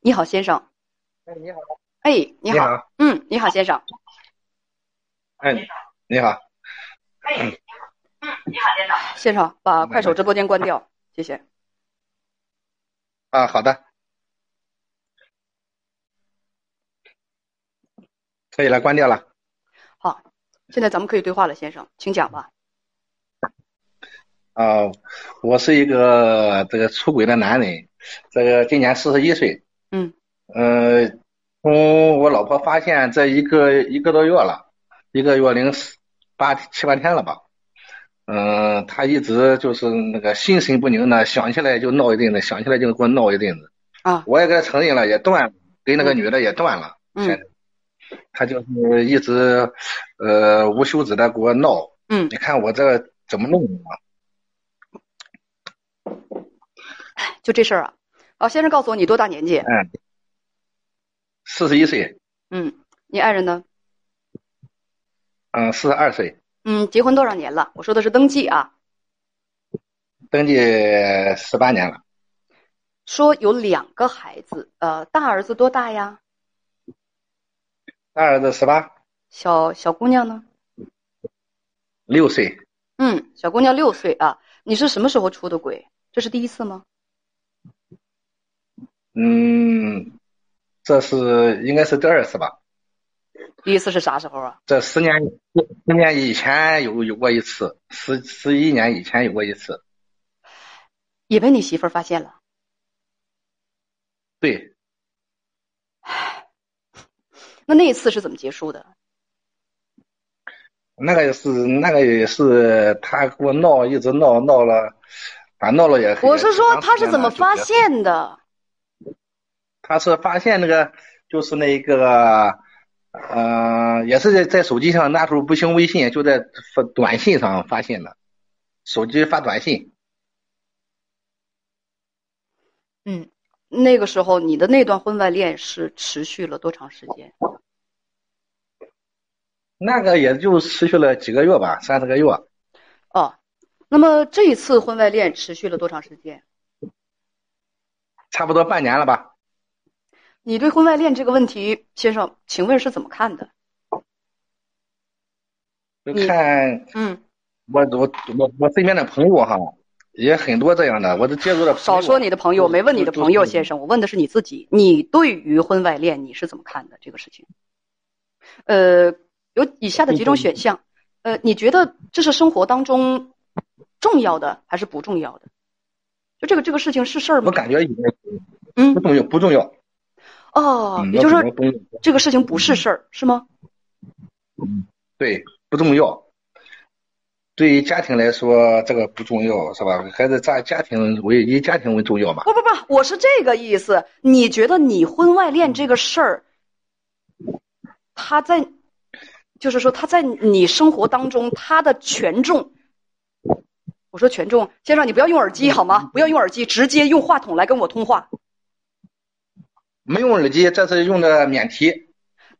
你好，先生。哎，你好。哎，你好。你好嗯，你好，先生。哎，你好。哎，嗯，你好，先生。先生，把快手直播间关掉，谢谢。啊，好的。可以了，关掉了。好，现在咱们可以对话了，先生，请讲吧。啊，我是一个这个出轨的男人，这个今年四十一岁。嗯。呃，从我老婆发现这一个一个多月了，一个月零八七八天了吧。嗯，她一直就是那个心神不宁的，想起来就闹一阵子，想起来就给我闹一阵子。啊。我也给她承认了，也断了，跟那个女的也断了。嗯现在她就是一直呃无休止的给我闹。嗯你看我这怎么弄啊？就这事儿啊。啊，先生告诉我你多大年纪？嗯，四十一岁，嗯，你爱人呢？嗯，四十二岁，嗯，结婚多少年了？我说的是登记啊。登记十八年了。说有两个孩子，呃，大儿子多大呀？大儿子十八，小小姑娘呢？六岁，嗯，小姑娘六岁啊。你是什么时候出的轨？这是第一次吗？嗯，这是应该是第二次吧？第一次是啥时候啊？这十年十年以前有有过一次，十十一年以前有过一次。也被你媳妇儿发现了。对，那那一次是怎么结束的？那个是那个也是他给我闹，一直闹闹了，反正闹了也。我是说他是怎么发？现的？他是发现那个就是那个，呃，也是在在手机上，那时候不兴微信，就在发短信上发现的，手机发短信。嗯，那个时候你的那段婚外恋是持续了多长时间？那个也就持续了几个月吧，三四个月。哦，那么这一次婚外恋持续了多长时间？差不多半年了吧。你对婚外恋这个问题，先生，请问是怎么看的？就看嗯，我我我我身边的朋友哈，也很多这样的，我都接触的。少说你的朋友，我没问你的朋友，先生。我问的是你自己。你对于婚外恋你是怎么看的这个事情？呃，有以下的几种选项，呃，你觉得这是生活当中重要的还是不重要的？就这个这个事情是事儿吗？我感觉嗯不，重要，不重要。哦，嗯也就是说这个事情不是事儿，是吗？对，不重要。对于家庭来说，这个不重要，是吧？还是家家庭为以家庭为重要嘛？不不不，我是这个意思。你觉得你婚外恋这个事儿，他在，就是说他在你生活当中他的权重，我说权重，先生你不要用耳机好吗？不要用耳机，直接用话筒来跟我通话，没用耳机，这次用的免提。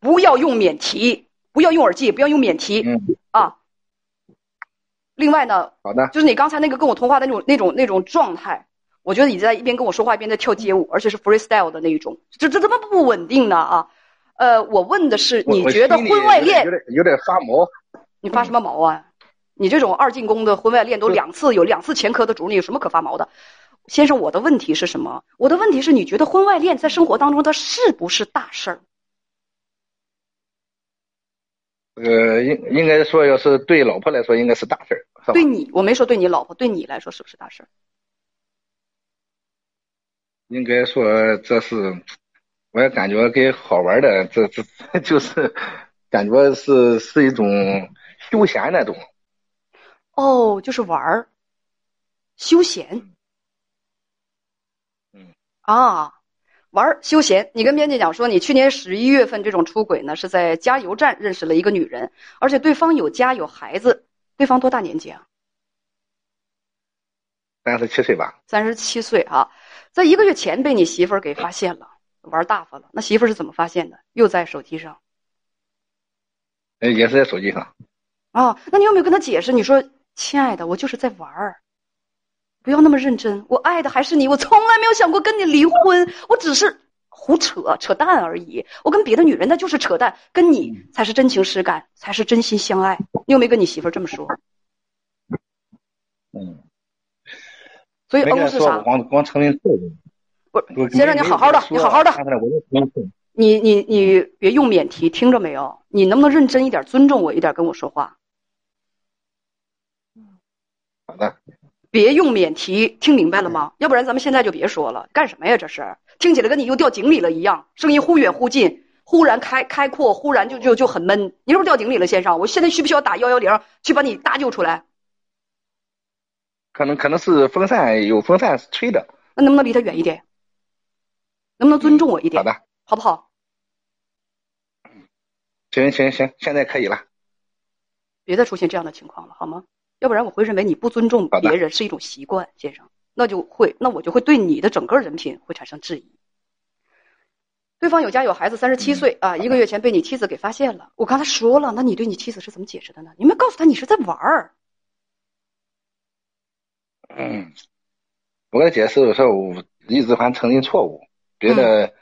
不要用免提，不要用耳机，不要用免提嗯，啊。另外呢，好的。就是你刚才那个跟我通话的那种、那种、那种状态，我觉得你在一边跟我说话一边在跳街舞，而且是 freestyle 的那一种，这这怎么不稳定呢啊？呃，我问的是，你觉得婚外恋有点有点发毛。你发什么毛啊？你这种二进宫的婚外恋都两次有两次前科的主，你有什么可发毛的？先生，我的问题是什么？我的问题是你觉得婚外恋在生活当中它是不是大事儿？呃，应应该说，要是对老婆来说，应该是大事儿？对你，我没说对你老婆，对你来说是不是大事儿？应该说这是，我也感觉跟好玩的，这这 就是感觉是是一种休闲那种。哦，就是玩儿，休闲。啊，玩儿休闲。你跟编辑讲说，你去年十一月份这种出轨呢，是在加油站认识了一个女人，而且对方有家有孩子。对方多大年纪啊？三十七岁吧。三十七岁啊，在一个月前被你媳妇儿给发现了，玩大发了。那媳妇儿是怎么发现的？又在手机上。呃，也是在手机上。啊，那你有没有跟他解释？你说，亲爱的，我就是在玩儿。不要那么认真，我爱的还是你，我从来没有想过跟你离婚，我只是胡扯扯淡而已。我跟别的女人那就是扯淡，跟你才是真情实感，才是真心相爱。你有没有跟你媳妇儿这么说？嗯。所以欧是啥？光光承认错误。不，先生，你好好的，你好好的。你你你别用免提，听着没有？你能不能认真一点，尊重我一点，跟我说话？好的。别用免提，听明白了吗？要不然咱们现在就别说了，干什么呀？这是听起来跟你又掉井里了一样，声音忽远忽近，忽然开开阔，忽然就就就很闷。你是不是掉井里了，先生？我现在需不需要打幺幺零去把你搭救出来？可能可能是风扇有风扇吹的，那能不能离他远一点？能不能尊重我一点？好的，好不好？行行行，现在可以了。别再出现这样的情况了，好吗？要不然我会认为你不尊重别人是一种习惯，先生，那就会，那我就会对你的整个人品会产生质疑。对方有家有孩子，三十七岁啊，一个月前被你妻子给发现了。我刚才说了，那你对你妻子是怎么解释的呢？你没告诉他你是在玩儿。嗯，我给他解释我说我一直还承认错误，别的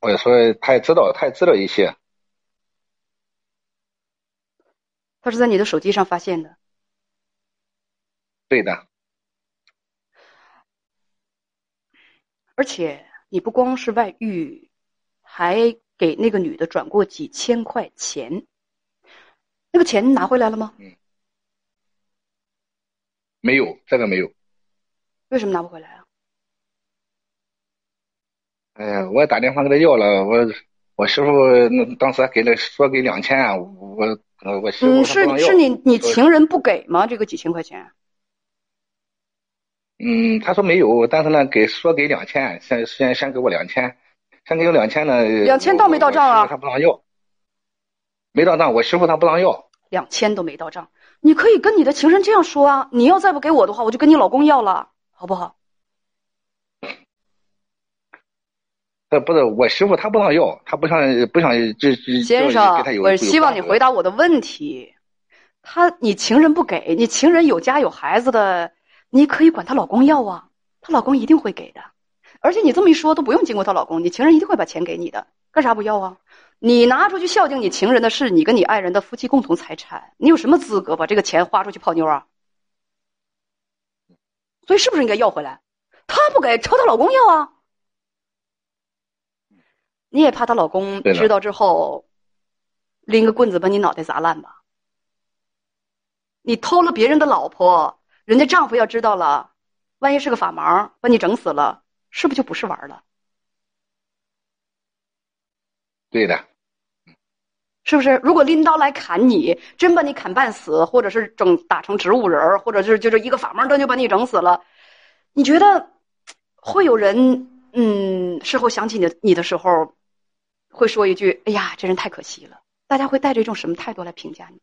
我也说他也知道，他也知道一些。他是在你的手机上发现的。对的，而且你不光是外遇，还给那个女的转过几千块钱，那个钱拿回来了吗？嗯，没有，这个没有。为什么拿不回来啊？哎呀，我也打电话给他要了，我我媳妇那当时还给了说给两千，啊我我媳妇嗯，是是你你情人不给吗？这个几千块钱？嗯，他说没有，但是呢，给说给两千，先先先给我两千，先给我两千呢。两千到没到账啊？他不让要，没到账，我媳妇她不让要。两千都没到账，你可以跟你的情人这样说啊！你要再不给我的话，我就跟你老公要了，好不好？呃，不是，我媳妇她不让要，她不想不想这这先生，我希望你回答我的问题。他，你情人不给你情人有家有孩子的。你可以管她老公要啊，她老公一定会给的，而且你这么一说都不用经过她老公，你情人一定会把钱给你的，干啥不要啊？你拿出去孝敬你情人的是你跟你爱人的夫妻共同财产，你有什么资格把这个钱花出去泡妞啊？所以是不是应该要回来？她不给，朝她老公要啊？你也怕她老公知道之后，拎个棍子把你脑袋砸烂吧？你偷了别人的老婆。人家丈夫要知道了，万一是个法盲，把你整死了，是不是就不是玩了？对的，是不是？如果拎刀来砍你，真把你砍半死，或者是整打成植物人或者是就是一个法盲灯就把你整死了，你觉得会有人嗯事后想起你你的时候，会说一句：“哎呀，这人太可惜了。”大家会带着一种什么态度来评价你？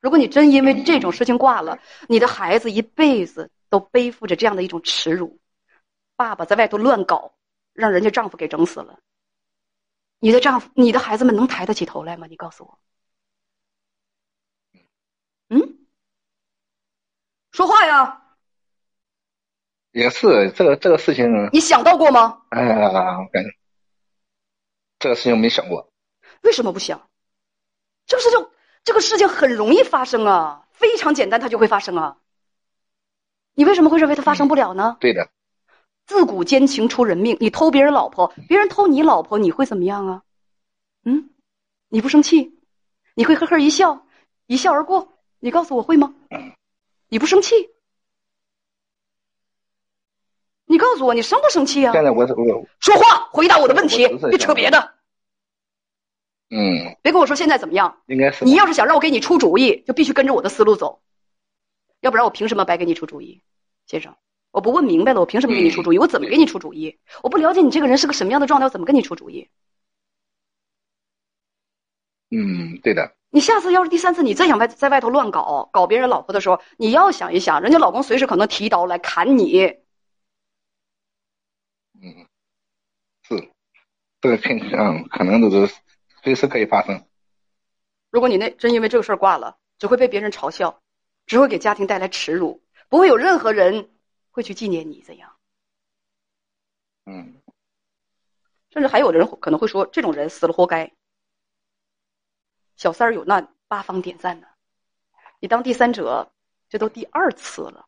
如果你真因为这种事情挂了，你的孩子一辈子都背负着这样的一种耻辱。爸爸在外头乱搞，让人家丈夫给整死了。你的丈夫、你的孩子们能抬得起头来吗？你告诉我。嗯，说话呀。也是这个这个事情。你想到过吗？哎呀，我感觉这个事情没想过。为什么不想？这个事情。这个事情很容易发生啊，非常简单，它就会发生啊。你为什么会认为它发生不了呢？对的，自古奸情出人命。你偷别人老婆，别人偷你老婆，你会怎么样啊？嗯，你不生气，你会呵呵一笑，一笑而过。你告诉我会吗？你不生气，你告诉我你生不生气啊？现在我我说话，回答我的问题，别扯别的。嗯，别跟我说现在怎么样，应该是你要是想让我给你出主意，就必须跟着我的思路走，要不然我凭什么白给你出主意，先生？我不问明白了，我凭什么给你出主意？我怎么给你出主意？我不了解你这个人是个什么样的状态，我怎么跟你出主意？嗯，对的。你下次要是第三次你再想外在外头乱搞搞别人老婆的时候，你要想一想，人家老公随时可能提刀来砍你。嗯，是，这个情况可能都是随时可以发生。如果你那真因为这个事儿挂了，只会被别人嘲笑，只会给家庭带来耻辱，不会有任何人会去纪念你怎样。嗯，甚至还有的人可能会说，这种人死了活该。小三儿有难，八方点赞呢。你当第三者，这都第二次了，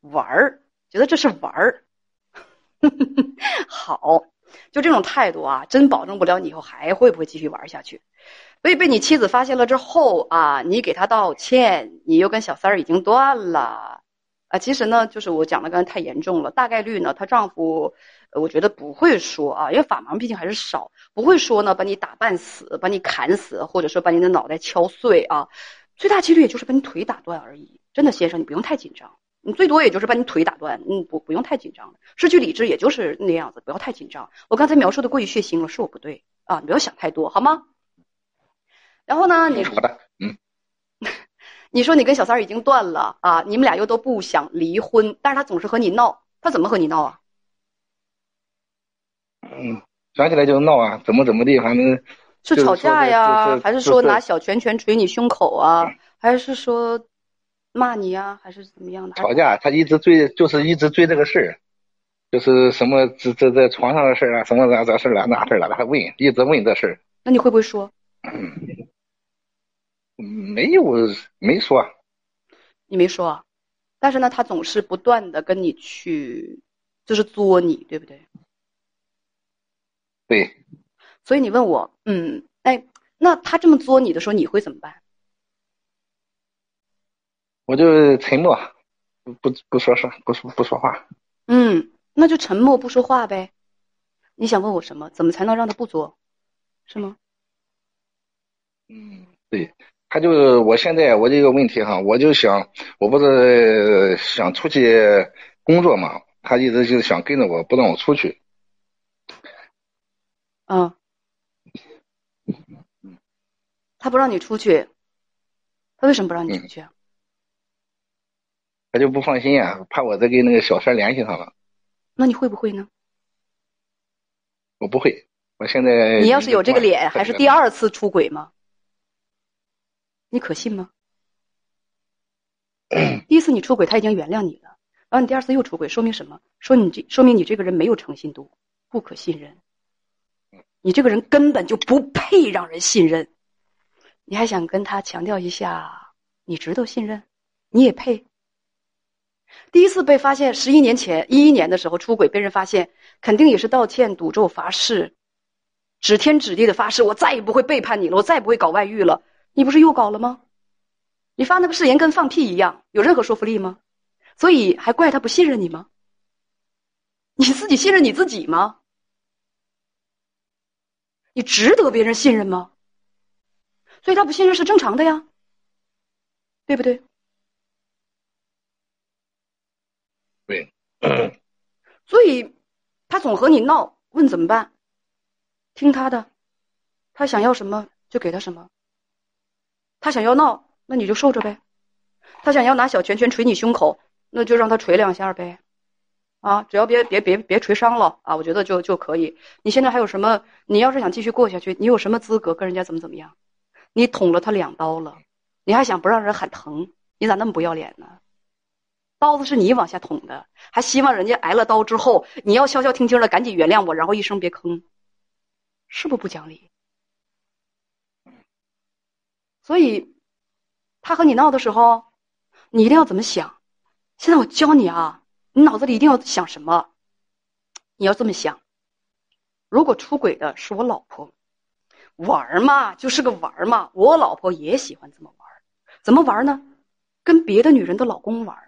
玩儿，觉得这是玩儿。好，就这种态度啊，真保证不了你以后还会不会继续玩下去。所以被你妻子发现了之后啊，你给他道歉，你又跟小三儿已经断了啊。其实呢，就是我讲的刚才太严重了，大概率呢，她丈夫。我觉得不会说啊，因为法盲毕竟还是少，不会说呢，把你打半死，把你砍死，或者说把你的脑袋敲碎啊，最大几率也就是把你腿打断而已。真的，先生，你不用太紧张，你最多也就是把你腿打断，嗯，不，不用太紧张失去理智也就是那样子，不要太紧张。我刚才描述的过于血腥了，是我不对啊，你不要想太多，好吗？然后呢，你好的，嗯，你说你跟小三儿已经断了啊，你们俩又都不想离婚，但是他总是和你闹，他怎么和你闹啊？嗯，想起来就闹啊，怎么怎么地，反正是吵架呀，还是说拿小拳拳捶你胸口啊，还是说骂你呀，还是怎么样的？吵架，他一直追，就是一直追这个事儿，就是什么这这这床上的事儿啊，什么这这事儿啊，那事儿了，他问，一直问这事儿。那你会不会说？没有，没说。你没说，但是呢，他总是不断的跟你去，就是作你，对不对？对，所以你问我，嗯，哎，那他这么作你的时候，你会怎么办？我就沉默，不不说事，不说不说话。嗯，那就沉默不说话呗。你想问我什么？怎么才能让他不作？是吗？嗯，对，他就是我现在我这个问题哈，我就想，我不是想出去工作嘛，他一直就是想跟着我，不让我出去。嗯，他不让你出去，他为什么不让你出去啊？他就不放心啊，怕我再跟那个小三联系上了。那你会不会呢？我不会，我现在你要是有这个脸，还是第二次出轨吗？你可信吗？第一次你出轨，他已经原谅你了，然后你第二次又出轨，说明什么？说你这说明你这个人没有诚信度，不可信任。你这个人根本就不配让人信任，你还想跟他强调一下，你值得信任，你也配。第一次被发现，十一年前一一年的时候出轨被人发现，肯定也是道歉、赌咒、发誓，指天指地的发誓，我再也不会背叛你了，我再也不会搞外遇了。你不是又搞了吗？你发那个誓言跟放屁一样，有任何说服力吗？所以还怪他不信任你吗？你自己信任你自己吗？你值得别人信任吗？所以他不信任是正常的呀，对不对？所以他总和你闹，问怎么办？听他的，他想要什么就给他什么。他想要闹，那你就受着呗；他想要拿小拳拳捶你胸口，那就让他捶两下呗。啊，只要别别别别捶伤了啊，我觉得就就可以。你现在还有什么？你要是想继续过下去，你有什么资格跟人家怎么怎么样？你捅了他两刀了，你还想不让人喊疼？你咋那么不要脸呢？刀子是你往下捅的，还希望人家挨了刀之后，你要消消停停的赶紧原谅我，然后一声别吭，是不是不讲理？所以，他和你闹的时候，你一定要怎么想？现在我教你啊。你脑子里一定要想什么？你要这么想：如果出轨的是我老婆，玩嘛就是个玩嘛。我老婆也喜欢这么玩，怎么玩呢？跟别的女人的老公玩。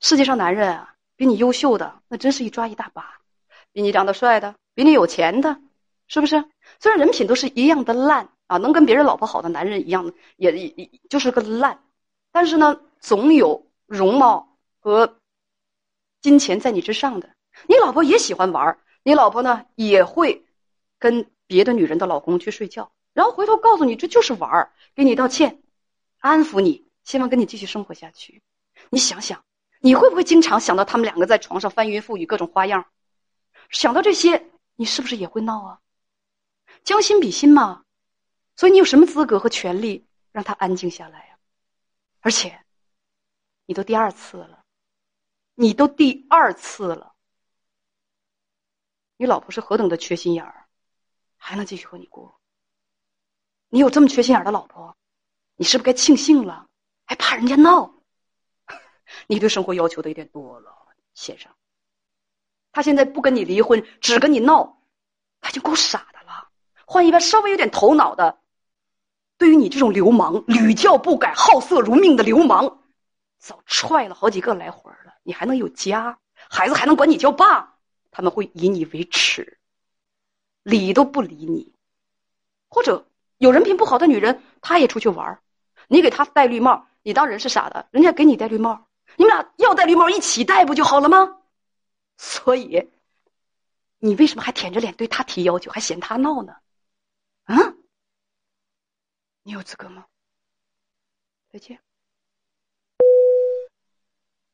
世界上男人啊，比你优秀的那真是一抓一大把，比你长得帅的，比你有钱的，是不是？虽然人品都是一样的烂啊，能跟别人老婆好的男人一样，也也就是个烂，但是呢，总有容貌和。金钱在你之上的。你老婆也喜欢玩你老婆呢也会跟别的女人的老公去睡觉，然后回头告诉你这就是玩给你道歉，安抚你，希望跟你继续生活下去。你想想，你会不会经常想到他们两个在床上翻云覆雨，各种花样？想到这些，你是不是也会闹啊？将心比心嘛。所以你有什么资格和权利让他安静下来呀？而且，你都第二次了，你都第二次了。你老婆是何等的缺心眼儿，还能继续和你过？你有这么缺心眼的老婆，你是不是该庆幸了？还怕人家闹？你对生活要求的有点多了，先生。他现在不跟你离婚，只跟你闹，他已经够傻的了。换一个稍微有点头脑的。对于你这种流氓，屡教不改、好色如命的流氓，早踹了好几个来回了。你还能有家，孩子还能管你叫爸，他们会以你为耻，理都不理你。或者有人品不好的女人，她也出去玩你给她戴绿帽，你当人是傻的，人家给你戴绿帽，你们俩要戴绿帽一起戴不就好了吗？所以，你为什么还舔着脸对他提要求，还嫌他闹呢？啊？你有资格吗？再见。